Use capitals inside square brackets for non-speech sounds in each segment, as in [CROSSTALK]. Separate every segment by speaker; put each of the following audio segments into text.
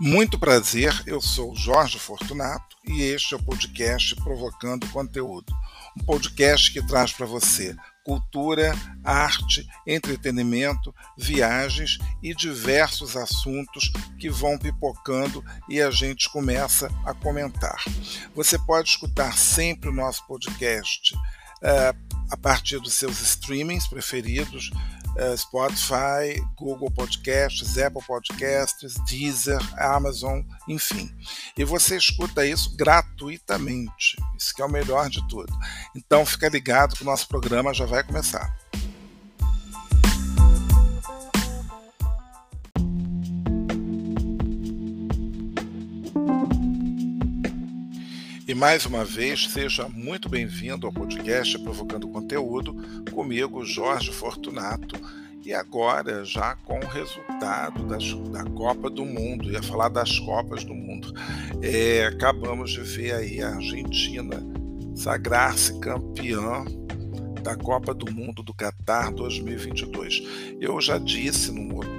Speaker 1: Muito prazer, eu sou Jorge Fortunato e este é o podcast Provocando Conteúdo. Um podcast que traz para você cultura, arte, entretenimento, viagens e diversos assuntos que vão pipocando e a gente começa a comentar. Você pode escutar sempre o nosso podcast uh, a partir dos seus streamings preferidos Spotify, Google Podcasts, Apple Podcasts, Deezer, Amazon, enfim. E você escuta isso gratuitamente. Isso que é o melhor de tudo. Então fica ligado que o nosso programa já vai começar. E mais uma vez, seja muito bem-vindo ao podcast Provocando Conteúdo, comigo, Jorge Fortunato, e agora já com o resultado das, da Copa do Mundo, ia falar das Copas do Mundo. É, acabamos de ver aí a Argentina sagrar-se campeã da Copa do Mundo do Qatar 2022. Eu já disse num outro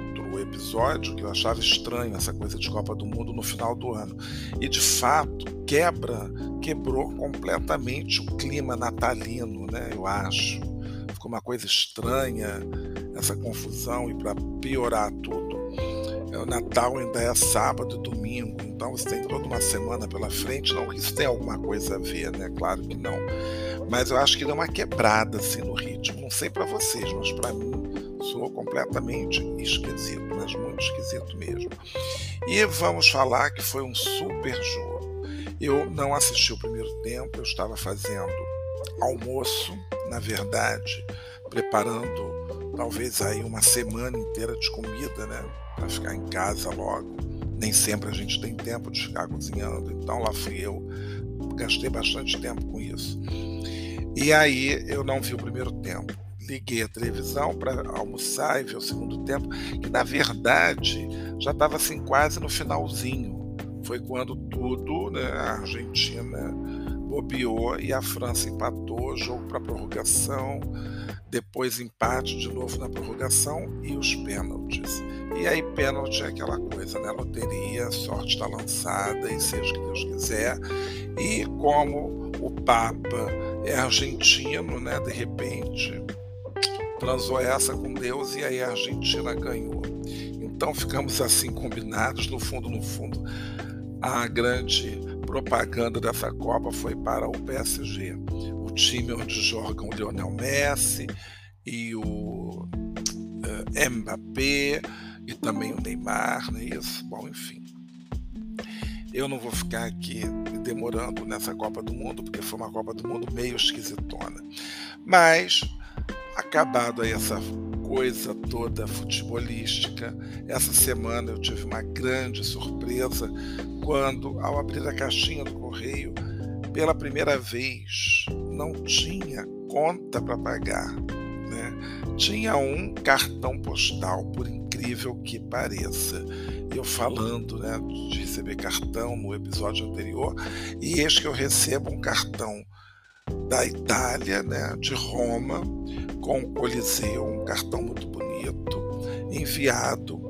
Speaker 1: episódio que eu achava estranho essa coisa de Copa do Mundo no final do ano. E de fato, quebra, quebrou completamente o clima natalino, né? Eu acho. Ficou uma coisa estranha essa confusão e para piorar tudo, é, o Natal ainda é sábado e domingo, então você tem toda uma semana pela frente. Não, isso tem alguma coisa a ver, né? Claro que não. Mas eu acho que deu uma quebrada assim no ritmo. Não sei para vocês, mas para mim soou completamente esquisito, mas muito esquisito mesmo. E vamos falar que foi um super jogo. Eu não assisti o primeiro tempo, eu estava fazendo almoço, na verdade, preparando talvez aí uma semana inteira de comida, né, para ficar em casa logo. Nem sempre a gente tem tempo de ficar cozinhando, então lá fui eu, gastei bastante tempo com isso. E aí eu não vi o primeiro tempo liguei a televisão para almoçar e ver o segundo tempo, que na verdade já estava assim quase no finalzinho. Foi quando tudo, né, a Argentina bobeou e a França empatou, jogo para prorrogação, depois empate de novo na prorrogação e os pênaltis. E aí pênalti é aquela coisa, né? Loteria, sorte está lançada e seja o que Deus quiser. E como o Papa é argentino, né? De repente transou essa com Deus e aí a Argentina ganhou. Então ficamos assim combinados, no fundo, no fundo, a grande propaganda dessa Copa foi para o PSG, o time onde jogam o Lionel Messi e o uh, Mbappé e também o Neymar, não é isso? Bom, enfim. Eu não vou ficar aqui demorando nessa Copa do Mundo, porque foi uma Copa do Mundo meio esquisitona. Mas acabado aí essa coisa toda futebolística, essa semana eu tive uma grande surpresa quando, ao abrir a caixinha do correio, pela primeira vez não tinha conta para pagar. Né? Tinha um cartão postal, por incrível que pareça. Eu falando né, de receber cartão no episódio anterior, e eis que eu recebo um cartão da Itália, né, de Roma, com o Coliseu, um cartão muito bonito, enviado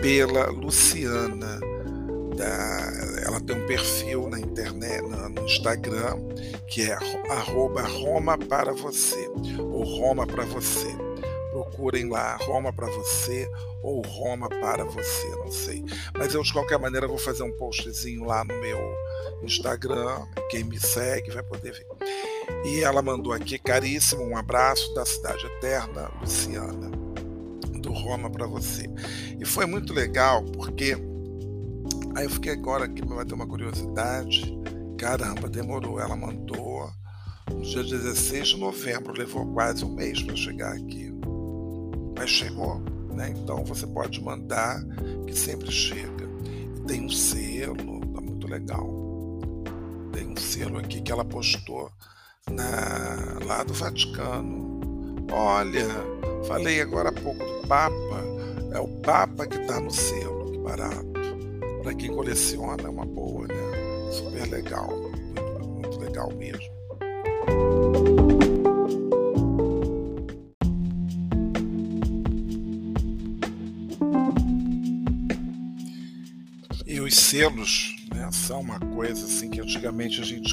Speaker 1: pela Luciana. Da, ela tem um perfil na internet, no Instagram, que é arroba Roma para você, ou Roma para você. Procurem lá Roma para você ou Roma para você, não sei. Mas eu de qualquer maneira vou fazer um postzinho lá no meu Instagram. Quem me segue vai poder ver. E ela mandou aqui, caríssimo, um abraço da Cidade Eterna, Luciana, do Roma para você. E foi muito legal, porque aí eu fiquei agora aqui, vai ter uma curiosidade. Caramba, demorou. Ela mandou no dia 16 de novembro, levou quase um mês para chegar aqui. Mas chegou, né? Então você pode mandar, que sempre chega. E tem um selo, tá muito legal. Tem um selo aqui que ela postou na, lá do Vaticano. Olha, falei agora há pouco do Papa, é o Papa que está no selo, que barato. Para quem coleciona, é uma boa, né? Super legal, muito, muito legal mesmo. Selos né, são uma coisa assim que antigamente a gente,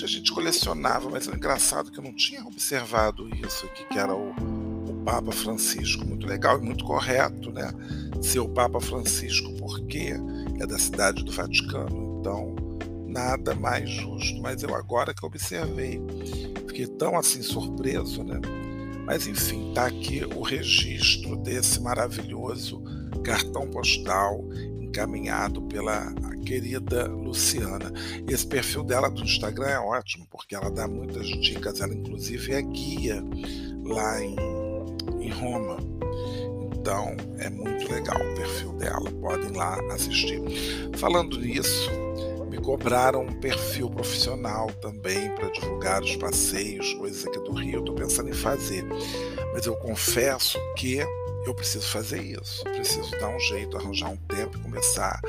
Speaker 1: a gente colecionava, mas é engraçado que eu não tinha observado isso que era o, o Papa Francisco. Muito legal e muito correto, né? Ser o Papa Francisco, porque é da cidade do Vaticano. Então, nada mais justo. Mas eu agora que observei, fiquei tão assim surpreso, né? Mas enfim, tá aqui o registro desse maravilhoso cartão postal encaminhado pela querida Luciana. Esse perfil dela do Instagram é ótimo, porque ela dá muitas dicas, ela inclusive é guia lá em, em Roma. Então é muito legal o perfil dela, podem lá assistir. Falando nisso, me cobraram um perfil profissional também para divulgar os passeios, coisas aqui do Rio, estou pensando em fazer. Mas eu confesso que eu preciso fazer isso, preciso dar um jeito, arranjar um tempo e começar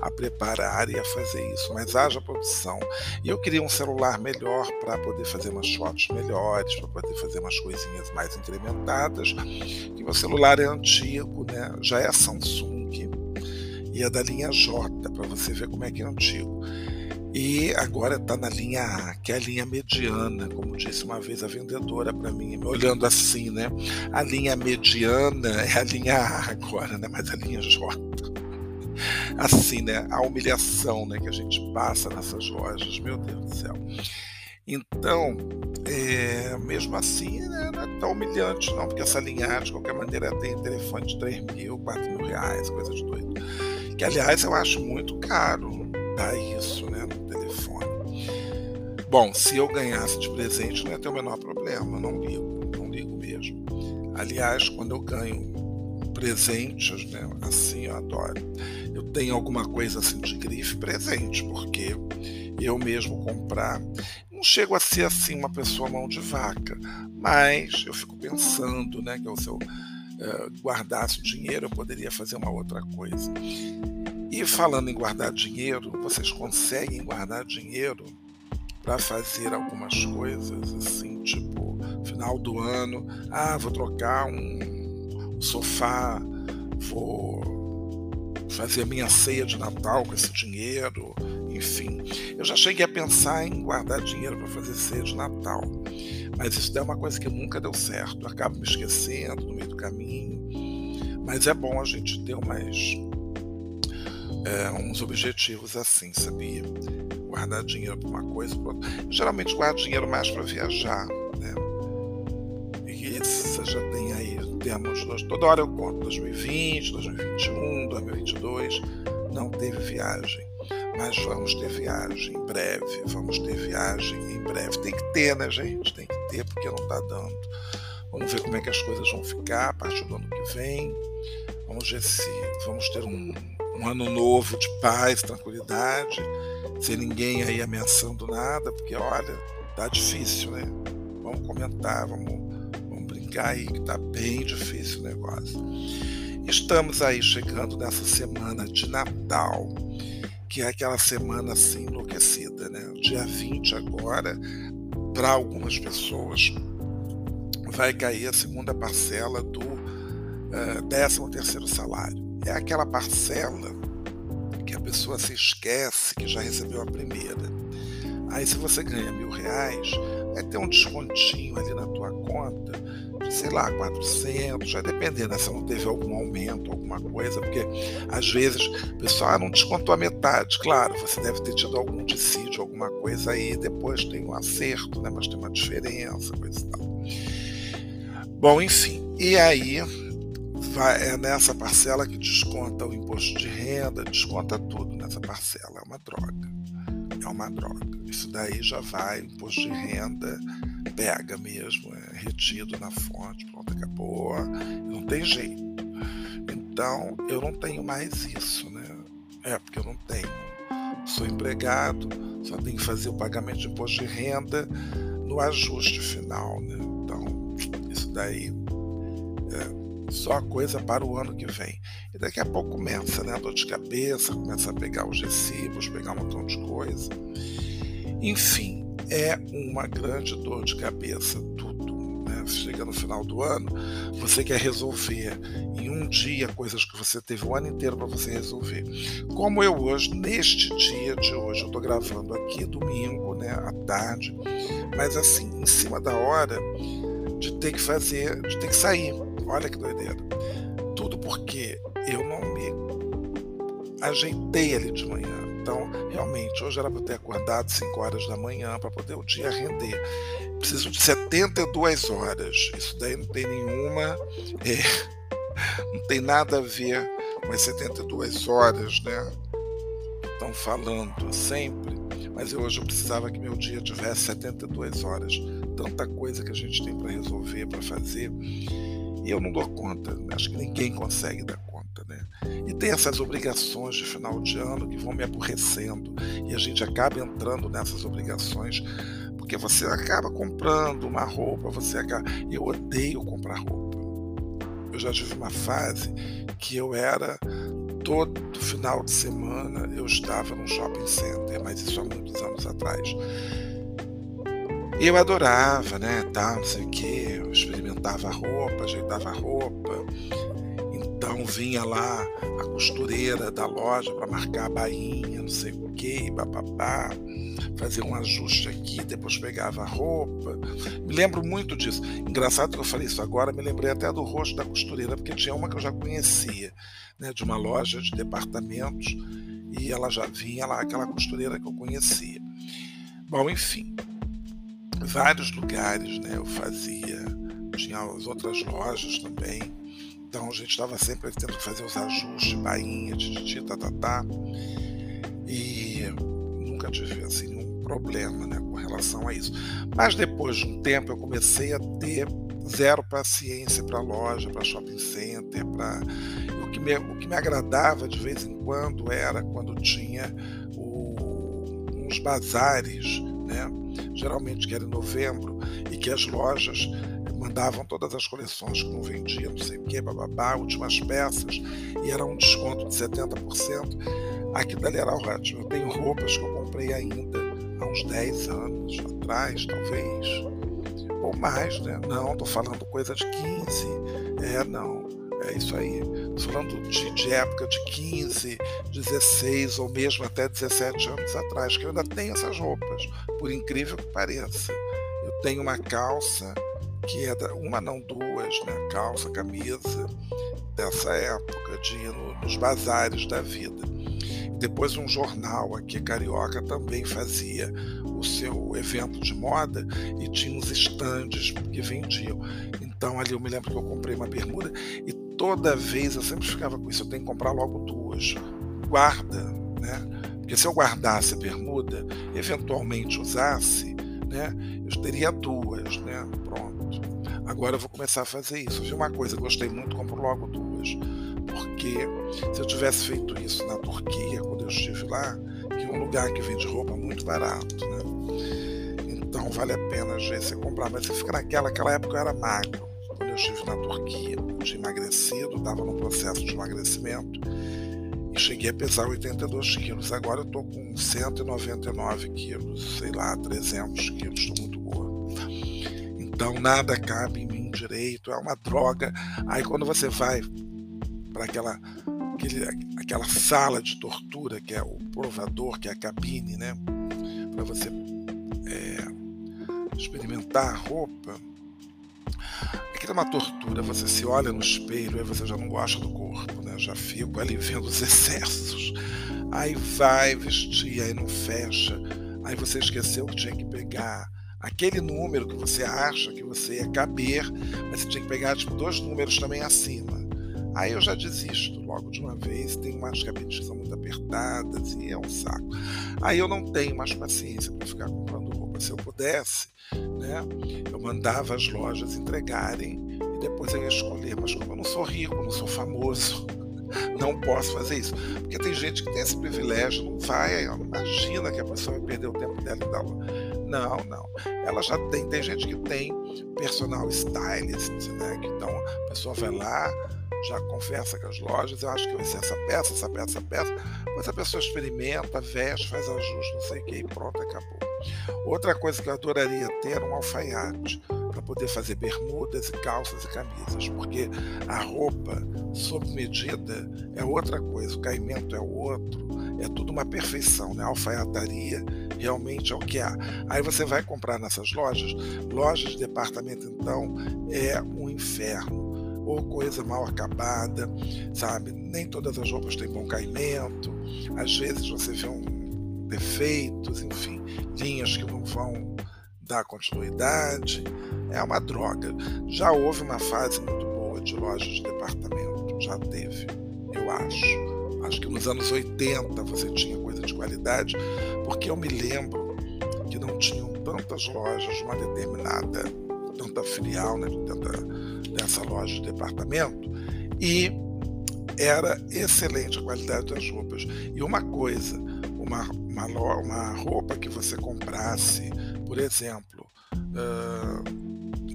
Speaker 1: a preparar e a fazer isso. Mas haja produção. E eu queria um celular melhor para poder fazer umas fotos melhores, para poder fazer umas coisinhas mais incrementadas. Que meu celular é antigo, né? Já é Samsung e é da linha J, para você ver como é que é antigo. E agora está na linha A, que é a linha mediana, como disse uma vez a vendedora para mim, olhando assim, né? A linha mediana é a linha A agora, né? Mas a linha J. Assim, né? A humilhação né? que a gente passa nessas lojas, meu Deus do céu. Então, é, mesmo assim, né, não é tão humilhante, não, porque essa linha A, de qualquer maneira, tem telefone de 3 mil, 4 mil reais, coisa de doido. Que, aliás, eu acho muito caro dar isso, né? Bom, se eu ganhasse de presente não ia ter o menor problema, não ligo, não ligo mesmo. Aliás, quando eu ganho presentes, né, assim eu adoro. Eu tenho alguma coisa assim de grife presente, porque eu mesmo comprar, não chego a ser assim uma pessoa mão de vaca, mas eu fico pensando, né, que se eu uh, guardasse o dinheiro eu poderia fazer uma outra coisa. E falando em guardar dinheiro, vocês conseguem guardar dinheiro para fazer algumas coisas, assim, tipo, final do ano, ah, vou trocar um sofá, vou fazer a minha ceia de Natal com esse dinheiro, enfim. Eu já cheguei a pensar em guardar dinheiro para fazer ceia de Natal, mas isso é uma coisa que nunca deu certo, eu acabo me esquecendo no meio do caminho. Mas é bom a gente ter umas, é, uns objetivos assim, sabia? guardar dinheiro para uma coisa, para outra. Geralmente guardo dinheiro mais para viajar, né? E você já tem temos, toda hora eu conto, 2020, 2021, 2022, não teve viagem. Mas vamos ter viagem em breve, vamos ter viagem em breve. Tem que ter, né, gente? Tem que ter, porque não está dando. Vamos ver como é que as coisas vão ficar a partir do ano que vem. Vamos ver se vamos ter um, um ano novo de paz, tranquilidade sem ninguém aí ameaçando nada, porque olha, tá difícil, né? Vamos comentar, vamos, aí que tá bem difícil o negócio. Estamos aí chegando nessa semana de Natal, que é aquela semana assim enlouquecida, né? Dia 20 agora, para algumas pessoas, vai cair a segunda parcela do uh, eh, 13 terceiro salário. É aquela parcela pessoa se esquece que já recebeu a primeira. Aí, se você ganha mil reais, vai ter um descontinho ali na tua conta, de, sei lá, 400, vai depender, né? Se não teve algum aumento, alguma coisa, porque às vezes o pessoal ah, não descontou a metade. Claro, você deve ter tido algum dissídio, alguma coisa aí, depois tem um acerto, né? Mas tem uma diferença, coisa e tal. Bom, enfim. E aí, é nessa parcela que desconta o imposto de renda, desconta tudo nessa parcela. É uma droga. É uma droga. Isso daí já vai, imposto de renda, pega mesmo, é retido na fonte, pronto, acabou. Não tem jeito. Então, eu não tenho mais isso, né? É, porque eu não tenho. Sou empregado, só tenho que fazer o pagamento de imposto de renda no ajuste final, né? Então, isso daí só coisa para o ano que vem. E daqui a pouco começa, né? A dor de cabeça, começa a pegar os recibos, pegar um montão de coisa. Enfim, é uma grande dor de cabeça tudo. Né? chega no final do ano, você quer resolver em um dia coisas que você teve o ano inteiro para você resolver. Como eu hoje, neste dia de hoje, eu estou gravando aqui domingo, né, à tarde, mas assim, em cima da hora de ter que fazer, de ter que sair. Olha que doideira. Tudo porque eu não me ajeitei ali de manhã. Então, realmente, hoje era para ter acordado 5 horas da manhã para poder o dia render. Preciso de 72 horas. Isso daí não tem nenhuma. É, [LAUGHS] não tem nada a ver com as 72 horas, né? Estão falando sempre. Mas eu, hoje eu precisava que meu dia tivesse 72 horas. Tanta coisa que a gente tem para resolver, para fazer. Eu não dou conta. Acho que ninguém consegue dar conta, né? E tem essas obrigações de final de ano que vão me aborrecendo. E a gente acaba entrando nessas obrigações porque você acaba comprando uma roupa, você acaba. Eu odeio comprar roupa. Eu já tive uma fase que eu era todo final de semana eu estava num shopping center, mas isso há muitos anos atrás. Eu adorava, né, tal, não sei o que, eu experimentava a roupa, ajeitava a roupa, então vinha lá a costureira da loja para marcar a bainha, não sei o que, papapá, fazer um ajuste aqui, depois pegava a roupa. Me lembro muito disso. Engraçado que eu falei isso agora, me lembrei até do rosto da costureira, porque tinha uma que eu já conhecia, né, de uma loja de departamentos, e ela já vinha lá, aquela costureira que eu conhecia. Bom, enfim, vários lugares, né? Eu fazia, tinha as outras lojas também. Então a gente estava sempre tendo que fazer os ajustes, bainha, tititi, tatatá. E nunca tive assim nenhum problema né, com relação a isso. Mas depois de um tempo eu comecei a ter zero paciência para loja, para shopping center, para o que me, o que me agradava de vez em quando era quando tinha o, uns bazares, né? geralmente que era em novembro, e que as lojas mandavam todas as coleções que não vendiam, não sei o que, bababá, últimas peças, e era um desconto de 70%. Aquilo dali era ótimo. Eu tenho roupas que eu comprei ainda há uns 10 anos atrás, talvez, ou mais, né? Não, estou falando coisa de 15. É, não. É isso aí. Estou falando de, de, época de 15, 16 ou mesmo até 17 anos atrás, que eu ainda tenho essas roupas, por incrível que pareça. Eu tenho uma calça que é da, uma não duas, né? Calça, camisa dessa época, de ir no, nos bazares da vida. Depois um jornal aqui carioca também fazia o seu evento de moda e tinha uns estandes que vendiam. Então ali eu me lembro que eu comprei uma bermuda e toda vez eu sempre ficava com isso, eu tenho que comprar logo duas. Guarda, né? Porque se eu guardasse a bermuda, eventualmente usasse, né? Eu teria duas, né? Pronto. Agora eu vou começar a fazer isso. Vi uma coisa, gostei muito, compro logo duas. Porque se eu tivesse feito isso na Turquia, quando eu estive lá, que é um lugar que vende roupa muito barato, né? Então vale a pena já você comprar. Mas você fica naquela, aquela época eu era magro eu estive na Turquia. Tinha emagrecido, estava no processo de emagrecimento e cheguei a pesar 82 quilos. Agora eu estou com 199 quilos, sei lá, 300 quilos, estou muito gordo. Então nada cabe em mim direito, é uma droga. Aí quando você vai para aquela, aquela sala de tortura que é o provador, que é a cabine, né? Para você é, experimentar a roupa Aquilo é uma tortura. Você se olha no espelho, aí você já não gosta do corpo, né? Já fico ali vendo os [LAUGHS] excessos. Aí vai vestir, aí não fecha. Aí você esqueceu que tinha que pegar aquele número que você acha que você ia caber, mas você tinha que pegar tipo, dois números também acima. Aí eu já desisto logo de uma vez. Tem umas cabines que são muito apertadas e é um saco. Aí eu não tenho mais paciência para ficar comprando. Se eu pudesse, né? Eu mandava as lojas entregarem e depois eu ia escolher. Mas como eu não sou rico, não sou famoso, [LAUGHS] não posso fazer isso. Porque tem gente que tem esse privilégio, não vai, não imagina que a pessoa vai perder o tempo dela e dar Não, não. Ela já tem, tem gente que tem personal stylist, né? Então a pessoa vai lá, já conversa com as lojas, eu acho que vai ser essa peça, essa peça, essa peça, mas a pessoa experimenta, veste, faz ajuste, não sei o que, e pronto, acabou. Outra coisa que eu adoraria ter um alfaiate. para poder fazer bermudas e calças e camisas, porque a roupa sob medida é outra coisa, o caimento é outro, é tudo uma perfeição, né? A alfaiataria realmente é o que há. Aí você vai comprar nessas lojas, lojas de departamento então é um inferno ou coisa mal acabada, sabe? Nem todas as roupas têm bom caimento, às vezes você vê um defeitos, enfim, linhas que não vão dar continuidade. É uma droga. Já houve uma fase muito boa de lojas de departamento, já teve, eu acho. Acho que nos anos 80 você tinha coisa de qualidade, porque eu me lembro que não tinham tantas lojas uma determinada, tanta filial, né, tanta, dessa loja de departamento, e era excelente a qualidade das roupas. E uma coisa, uma, uma, uma roupa que você comprasse, por exemplo, uh,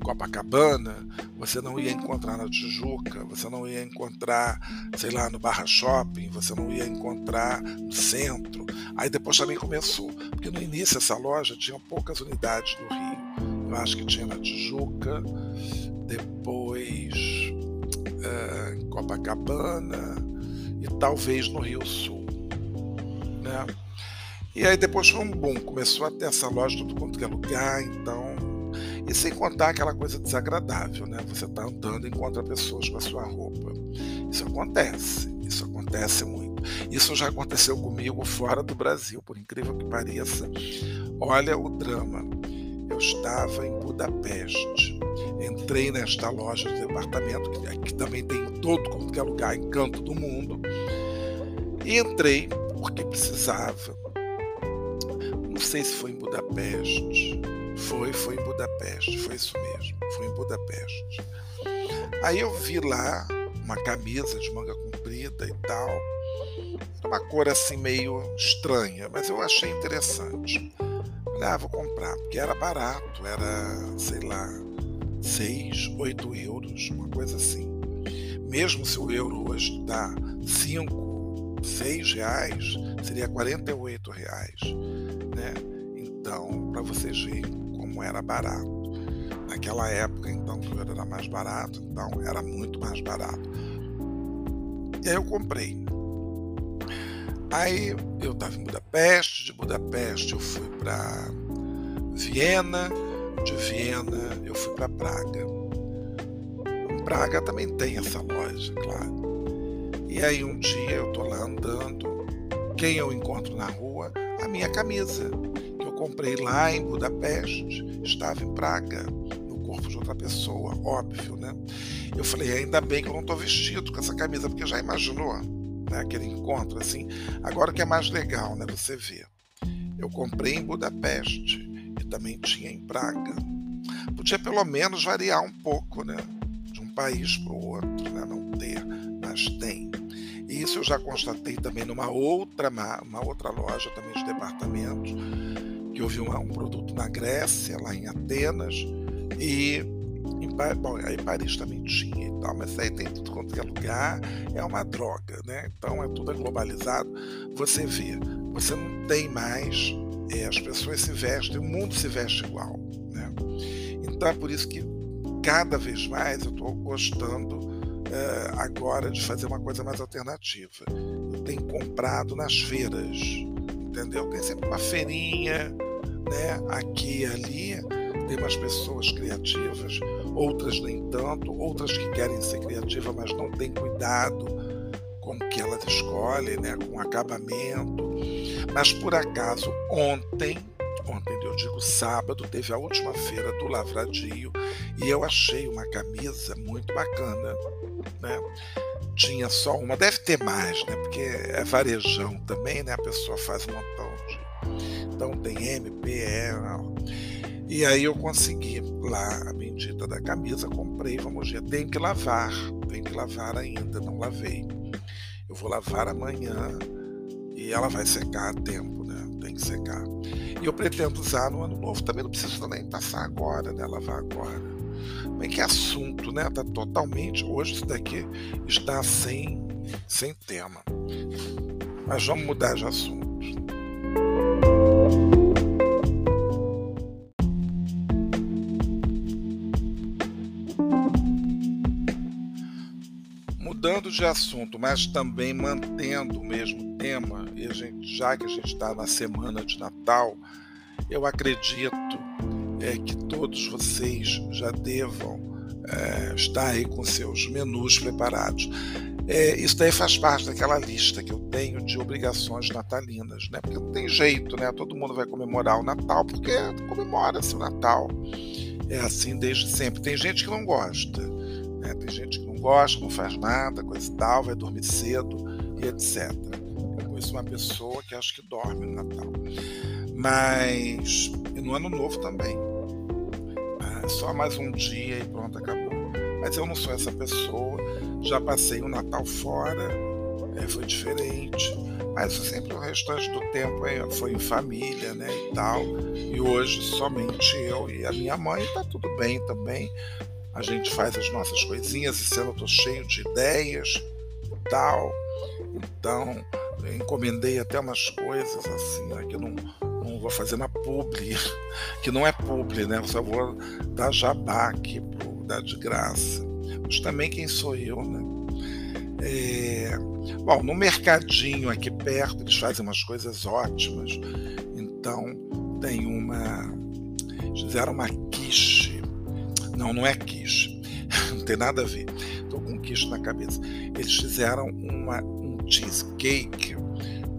Speaker 1: Copacabana, você não ia encontrar na Tijuca, você não ia encontrar, sei lá, no Barra Shopping, você não ia encontrar no centro. Aí depois também começou, porque no início essa loja tinha poucas unidades no Rio. Eu acho que tinha na Tijuca, depois uh, Copacabana e talvez no Rio Sul. Né? E aí depois foi um boom, começou a ter essa loja tudo quanto é lugar, então. E sem contar aquela coisa desagradável, né? Você tá andando e encontra pessoas com a sua roupa. Isso acontece, isso acontece muito. Isso já aconteceu comigo fora do Brasil, por incrível que pareça. Olha o drama. Eu estava em Budapeste. Entrei nesta loja de departamento, que, que também tem em todo quanto é lugar, em canto do mundo. E entrei porque precisava sei se foi em Budapeste. Foi, foi em Budapeste, foi isso mesmo, foi em Budapeste. Aí eu vi lá uma camisa de manga comprida e tal, uma cor assim meio estranha, mas eu achei interessante. Falei, ah, vou comprar, porque era barato, era, sei lá, 6, 8 euros, uma coisa assim. Mesmo se o euro hoje está 5, 6 reais, seria 48 reais né? Então, para vocês verem como era barato. Naquela época, então, tudo era mais barato, então era muito mais barato. E aí eu comprei. Aí eu estava em Budapeste, de Budapeste eu fui para Viena, de Viena eu fui para Praga. Praga também tem essa loja, claro. E aí um dia eu tô lá andando, quem eu encontro na rua? A minha camisa, que eu comprei lá em Budapeste, estava em Praga, no corpo de outra pessoa, óbvio, né? Eu falei, ainda bem que eu não estou vestido com essa camisa, porque já imaginou, né, aquele encontro assim. Agora o que é mais legal, né, você vê. Eu comprei em Budapeste e também tinha em Praga. Podia pelo menos variar um pouco, né? De um país para o outro, né? Não ter, mas tem. Isso eu já constatei também numa outra, uma outra loja também de departamentos, que vi uma, um produto na Grécia, lá em Atenas, e em, bom, aí Paris também tinha e tal, mas aí tem tudo quanto é lugar, é uma droga, né? Então é tudo globalizado. Você vê, você não tem mais, é, as pessoas se vestem, o mundo se veste igual, né? Então é por isso que cada vez mais eu estou gostando é, agora de fazer uma coisa mais alternativa. Eu tenho comprado nas feiras, entendeu? Tem sempre uma feirinha, né? Aqui e ali, tem umas pessoas criativas, outras nem tanto, outras que querem ser criativas, mas não têm cuidado com o que elas escolhem, né? Com acabamento. Mas por acaso, ontem ontem, eu digo sábado, teve a última feira do Lavradio e eu achei uma camisa muito bacana, né? Tinha só uma, deve ter mais, né? Porque é varejão também, né? A pessoa faz um montão de. Então tem MP, é. E aí eu consegui lá a bendita da camisa, comprei, vamos ver, tem que lavar, tem que lavar ainda, não lavei. Eu vou lavar amanhã e ela vai secar a tempo, né? Tem que secar. E eu pretendo usar no ano novo. Também não preciso nem passar agora, né? Lavar agora. Mas que assunto, né? Tá totalmente. Hoje isso daqui está sem, sem tema. Mas vamos mudar de assunto. Mudando de assunto, mas também mantendo o mesmo tema, e a gente, já que a gente está na semana de Natal, eu acredito é, que todos vocês já devam é, estar aí com seus menus preparados. É, isso daí faz parte daquela lista que eu tenho de obrigações natalinas, né? Porque não tem jeito, né? Todo mundo vai comemorar o Natal porque comemora-se o Natal. É assim desde sempre. Tem gente que não gosta, né? Tem gente que gosta, não faz nada, coisa e tal, vai dormir cedo e etc. Eu conheço uma pessoa que acho que dorme no Natal. Mas e no Ano Novo também. É só mais um dia e pronto, acabou. Mas eu não sou essa pessoa. Já passei o Natal fora, é, foi diferente. Mas sempre o restante do tempo é, foi em família, né, e tal. E hoje somente eu e a minha mãe tá tudo bem também. A gente faz as nossas coisinhas, e eu tô cheio de ideias e tal. Então, encomendei até umas coisas assim, né, que não, não vou fazer na publi, [LAUGHS] que não é publi, né? Eu só vou dar jabá aqui pro dar de graça. Mas também quem sou eu, né? É... Bom, no mercadinho aqui perto eles fazem umas coisas ótimas. Então tem uma. Fizeram uma. Não, não é quiche. [LAUGHS] Não tem nada a ver. Estou com quiche na cabeça. Eles fizeram uma, um cheesecake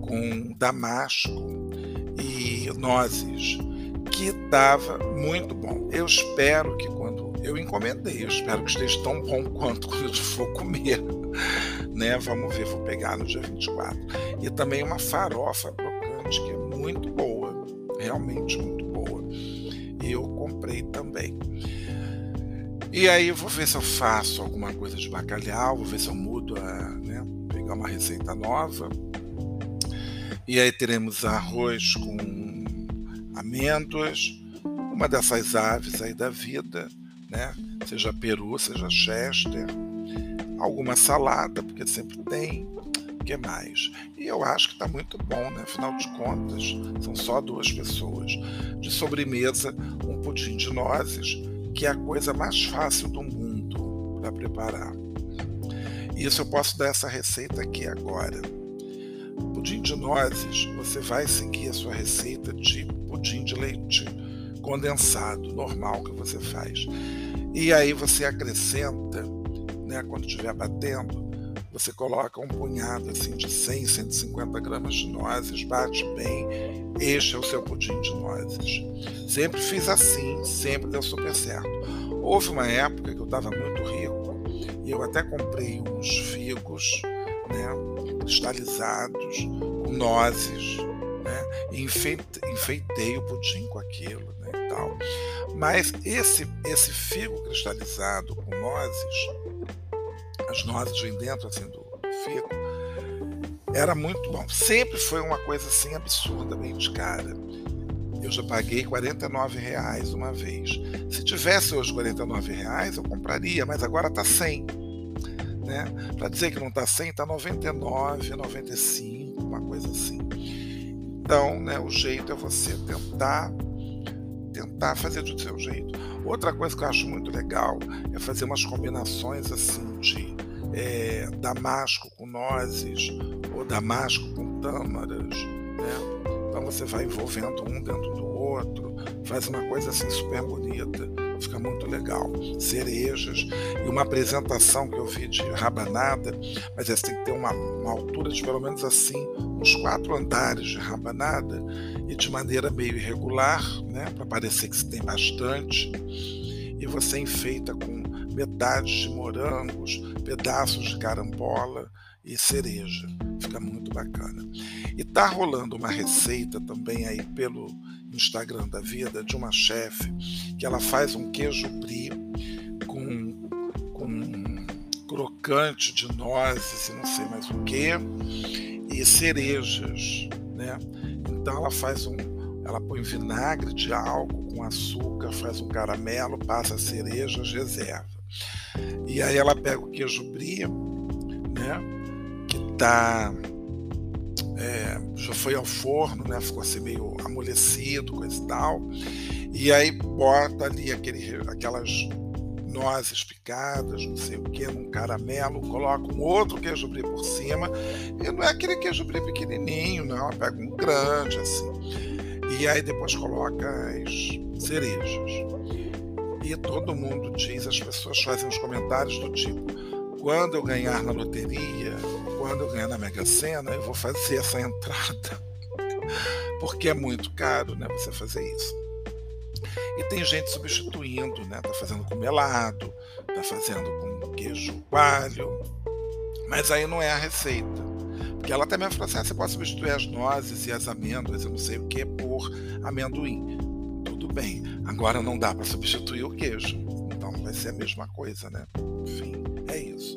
Speaker 1: com damasco e nozes que estava muito bom. Eu espero que eu encomendei. Eu espero que esteja tão bom [LAUGHS] quanto quando eu for comer. Né? Vamos ver, vou pegar no dia 24. E também uma farofa crocante que é muito boa, realmente muito boa. E eu comprei também. E aí eu vou ver se eu faço alguma coisa de bacalhau, vou ver se eu mudo a, né, pegar uma receita nova. E aí teremos arroz com amêndoas, uma dessas aves aí da vida, né? Seja peru, seja chester, alguma salada, porque sempre tem. O que mais? E eu acho que está muito bom, né? Afinal de contas, são só duas pessoas. De sobremesa, um pudim de nozes, que é a coisa mais fácil do mundo para preparar. Isso eu posso dar essa receita aqui agora. Pudim de nozes, você vai seguir a sua receita de pudim de leite condensado, normal que você faz. E aí você acrescenta, né, quando estiver batendo, você coloca um punhado assim de 100, 150 gramas de nozes, bate bem, este é o seu pudim de nozes. Sempre fiz assim, sempre deu super certo. Houve uma época que eu estava muito rico e eu até comprei uns figos né, cristalizados com nozes né, e enfeitei o pudim com aquilo né, e tal. Mas esse, esse figo cristalizado com nozes, as nozes vêm dentro assim, do, figo, era muito bom. Sempre foi uma coisa assim absurdamente cara. Eu já paguei 49 reais uma vez. Se tivesse hoje 49 reais, eu compraria, mas agora está 100. Né? Para dizer que não está 100, está 99, 95, uma coisa assim. Então, né, o jeito é você tentar tentar fazer do seu jeito. Outra coisa que eu acho muito legal é fazer umas combinações assim de é, damasco com nozes ou damasco com tâmaras, né? Então você vai envolvendo um dentro do outro, faz uma coisa assim super bonita, fica muito legal. Cerejas e uma apresentação que eu vi de rabanada, mas essa tem que ter uma, uma altura de pelo menos assim uns quatro andares de rabanada e de maneira meio irregular, né, para parecer que se tem bastante. E você enfeita com metades de morangos, pedaços de carambola e cereja. Fica muito bacana. E tá rolando uma receita também aí pelo Instagram da vida de uma chefe que ela faz um queijo brie com, com crocante de nozes e não sei mais o que e cerejas, né? Então ela faz um, ela põe vinagre de álcool com açúcar, faz um caramelo, passa cerejas, reserva. E aí ela pega o queijo brie, né? Que tá é, já foi ao forno, né? Ficou assim meio amolecido, coisa e tal. E aí bota ali aquele, aquelas nozes picadas, não sei o que, num caramelo, coloca um outro queijo brie por cima, e não é aquele queijo brie pequenininho, não, pega um grande assim. E aí depois coloca as cerejas. E todo mundo diz, as pessoas fazem os comentários do tipo: quando eu ganhar na loteria, quando eu ganhar na Mega Sena, eu vou fazer essa entrada. [LAUGHS] Porque é muito caro, né, você fazer isso. E tem gente substituindo, né? Tá fazendo com melado, tá fazendo com queijo coalho. Mas aí não é a receita. Porque ela também falou assim: ah, você pode substituir as nozes e as amêndoas, eu não sei o que, por amendoim. Bem. Agora não dá para substituir o queijo. Então vai ser a mesma coisa, né? Enfim, é isso.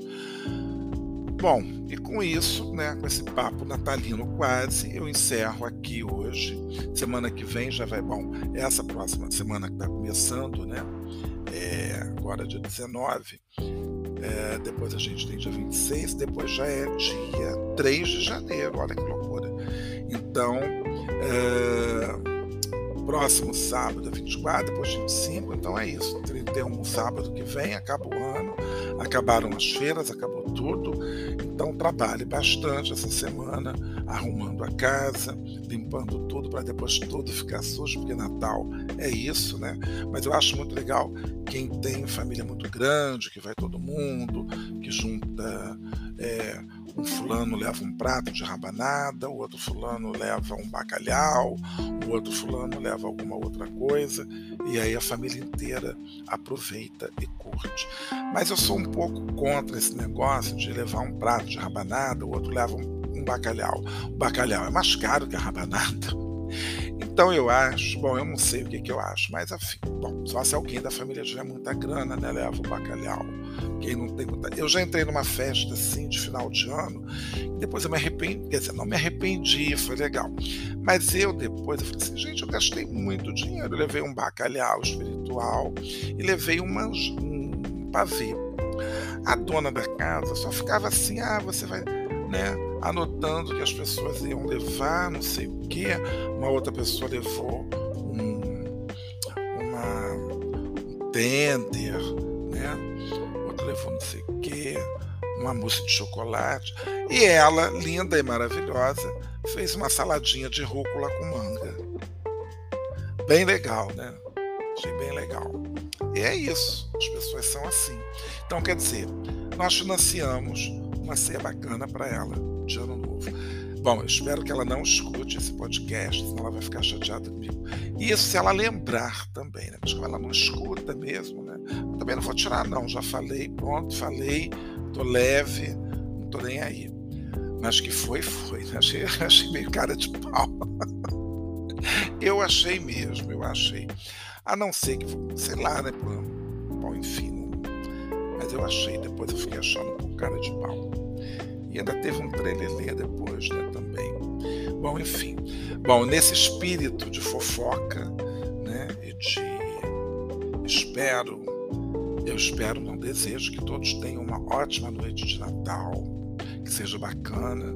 Speaker 1: Bom, e com isso, né, com esse papo natalino quase, eu encerro aqui hoje. Semana que vem já vai, bom, essa próxima semana que está começando, né, é, agora dia 19, é, depois a gente tem dia 26, depois já é dia 3 de janeiro, olha que loucura. Então, é, próximo sábado, 24, depois 25, então é isso. 31 sábado que vem, acaba o ano, acabaram as feiras, acabou tudo. Então trabalhe bastante essa semana, arrumando a casa, limpando tudo para depois tudo ficar sujo, porque Natal é isso, né? Mas eu acho muito legal quem tem família muito grande, que vai todo mundo, que junta. É, um fulano leva um prato de rabanada, o outro fulano leva um bacalhau, o outro fulano leva alguma outra coisa, e aí a família inteira aproveita e curte. Mas eu sou um pouco contra esse negócio de levar um prato de rabanada, o outro leva um, bacalhau. O bacalhau é mais caro que a rabanada. Então eu acho, bom, eu não sei o que, que eu acho, mas enfim, bom, só se alguém da família tiver muita grana, né, leva o bacalhau. Quem não tem muita. Eu já entrei numa festa assim de final de ano, e depois eu me arrependi, quer dizer, não me arrependi, foi legal. Mas eu depois eu falei assim, gente, eu gastei muito dinheiro, eu levei um bacalhau espiritual e levei uma, um pavê. A dona da casa só ficava assim, ah, você vai né, anotando que as pessoas iam levar, não sei o que. Uma outra pessoa levou um, uma, um tender, né? Levou não sei o que, uma mousse de chocolate. E ela, linda e maravilhosa, fez uma saladinha de rúcula com manga. Bem legal, né? Achei bem legal. E é isso, as pessoas são assim. Então, quer dizer, nós financiamos uma ceia bacana para ela de ano novo. Bom, eu espero que ela não escute esse podcast, senão ela vai ficar chateada comigo. E isso se ela lembrar também, né? Mas ela não escuta mesmo, também não vou tirar, não. Já falei, pronto, falei, tô leve, não tô nem aí. Mas que foi, foi. Né? Achei, [LAUGHS] achei meio cara de pau. [LAUGHS] eu achei mesmo, eu achei. A não ser que, sei lá, né? Bom, enfim, mas eu achei, depois eu fiquei achando com cara de pau. E ainda teve um trelelê depois, né, também. Bom, enfim. Bom, nesse espírito de fofoca, né, e de espero, eu espero, não desejo que todos tenham uma ótima noite de Natal, que seja bacana,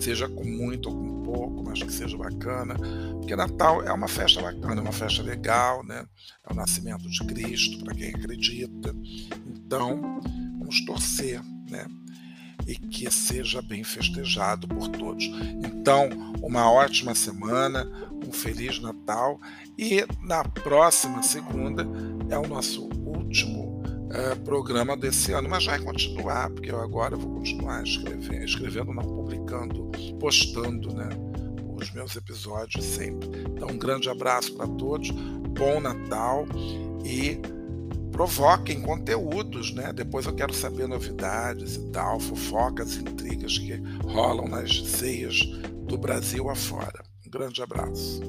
Speaker 1: seja com muito ou com pouco, mas que seja bacana, porque Natal é uma festa bacana, é uma festa legal, né? É o nascimento de Cristo para quem acredita. Então, vamos torcer, né? E que seja bem festejado por todos. Então, uma ótima semana, um feliz Natal e na próxima segunda é o nosso último é, programa desse ano, mas vai continuar, porque eu agora vou continuar escrevendo, escrevendo não, publicando, postando, né? Os meus episódios sempre. Então, um grande abraço para todos, bom Natal e provoquem conteúdos, né? Depois eu quero saber novidades e tal, fofocas, intrigas que rolam nas ceias do Brasil afora. Um grande abraço.